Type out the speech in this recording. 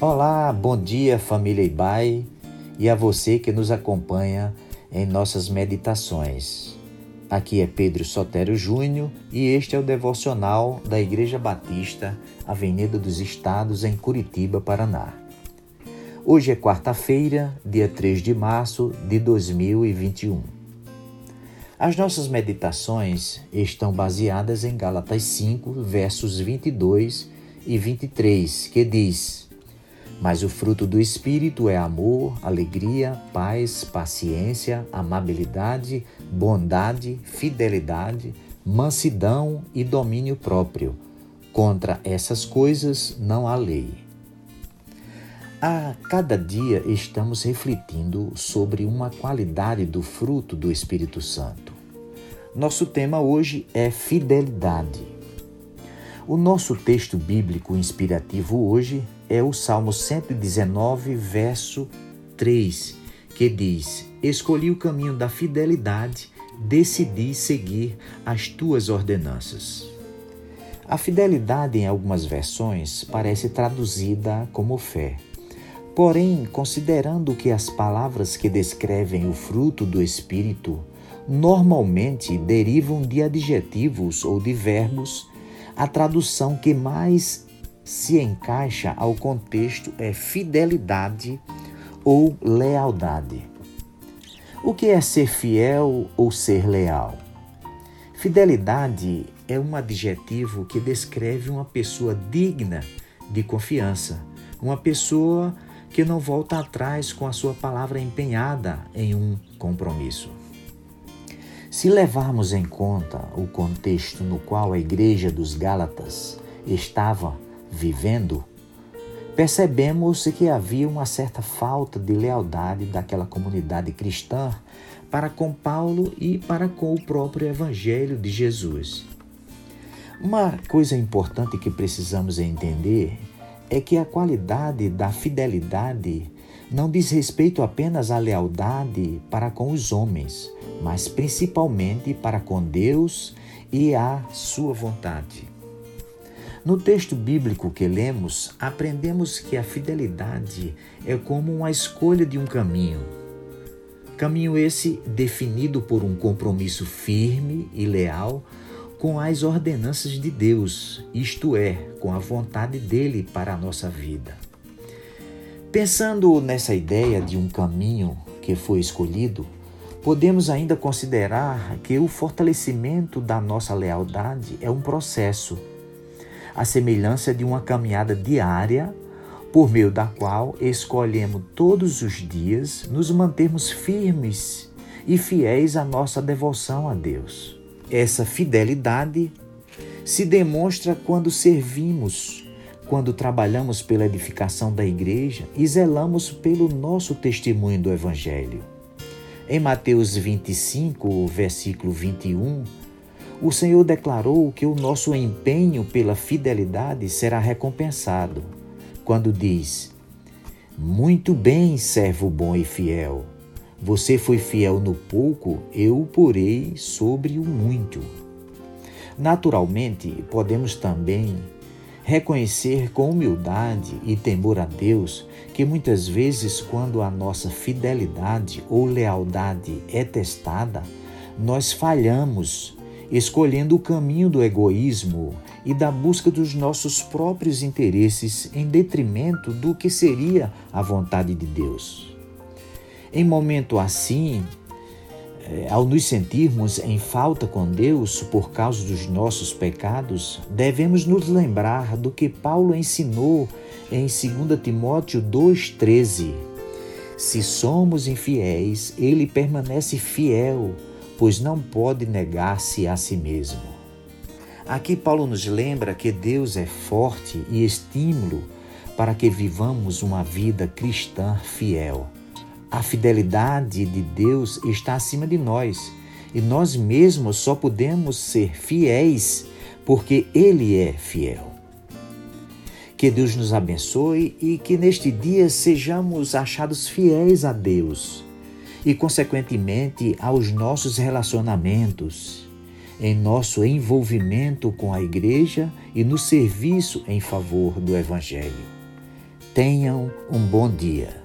Olá, bom dia família Ibai e a você que nos acompanha em nossas meditações. Aqui é Pedro Sotero Júnior e este é o devocional da Igreja Batista, Avenida dos Estados, em Curitiba, Paraná. Hoje é quarta-feira, dia 3 de março de 2021. As nossas meditações estão baseadas em Gálatas 5, versos 22 e 23, que diz: mas o fruto do Espírito é amor, alegria, paz, paciência, amabilidade, bondade, fidelidade, mansidão e domínio próprio. Contra essas coisas não há lei. A cada dia estamos refletindo sobre uma qualidade do fruto do Espírito Santo. Nosso tema hoje é fidelidade. O nosso texto bíblico inspirativo hoje é o Salmo 119, verso 3, que diz: Escolhi o caminho da fidelidade, decidi seguir as tuas ordenanças. A fidelidade, em algumas versões, parece traduzida como fé. Porém, considerando que as palavras que descrevem o fruto do Espírito normalmente derivam de adjetivos ou de verbos, a tradução que mais se encaixa ao contexto é fidelidade ou lealdade. O que é ser fiel ou ser leal? Fidelidade é um adjetivo que descreve uma pessoa digna de confiança, uma pessoa que não volta atrás com a sua palavra empenhada em um compromisso. Se levarmos em conta o contexto no qual a igreja dos Gálatas estava vivendo, percebemos que havia uma certa falta de lealdade daquela comunidade cristã para com Paulo e para com o próprio Evangelho de Jesus. Uma coisa importante que precisamos entender é que a qualidade da fidelidade não diz respeito apenas à lealdade para com os homens, mas principalmente para com Deus e a sua vontade. No texto bíblico que lemos, aprendemos que a fidelidade é como uma escolha de um caminho. Caminho esse definido por um compromisso firme e leal com as ordenanças de Deus, isto é, com a vontade dele para a nossa vida. Pensando nessa ideia de um caminho que foi escolhido, Podemos ainda considerar que o fortalecimento da nossa lealdade é um processo, a semelhança de uma caminhada diária, por meio da qual escolhemos todos os dias nos mantermos firmes e fiéis à nossa devoção a Deus. Essa fidelidade se demonstra quando servimos, quando trabalhamos pela edificação da igreja e zelamos pelo nosso testemunho do Evangelho. Em Mateus 25, versículo 21, o Senhor declarou que o nosso empenho pela fidelidade será recompensado, quando diz: Muito bem, servo bom e fiel. Você foi fiel no pouco, eu o porei sobre o muito. Naturalmente, podemos também reconhecer com humildade e temor a Deus que muitas vezes, quando a nossa fidelidade ou lealdade é testada, nós falhamos, escolhendo o caminho do egoísmo e da busca dos nossos próprios interesses em detrimento do que seria a vontade de Deus. Em momento assim, ao nos sentirmos em falta com Deus por causa dos nossos pecados, devemos nos lembrar do que Paulo ensinou em 2 Timóteo 2,13. Se somos infiéis, ele permanece fiel, pois não pode negar-se a si mesmo. Aqui Paulo nos lembra que Deus é forte e estímulo para que vivamos uma vida cristã fiel. A fidelidade de Deus está acima de nós e nós mesmos só podemos ser fiéis porque Ele é fiel. Que Deus nos abençoe e que neste dia sejamos achados fiéis a Deus e, consequentemente, aos nossos relacionamentos. em nosso envolvimento com a igreja e no serviço em favor do Evangelho. Tenham um bom dia.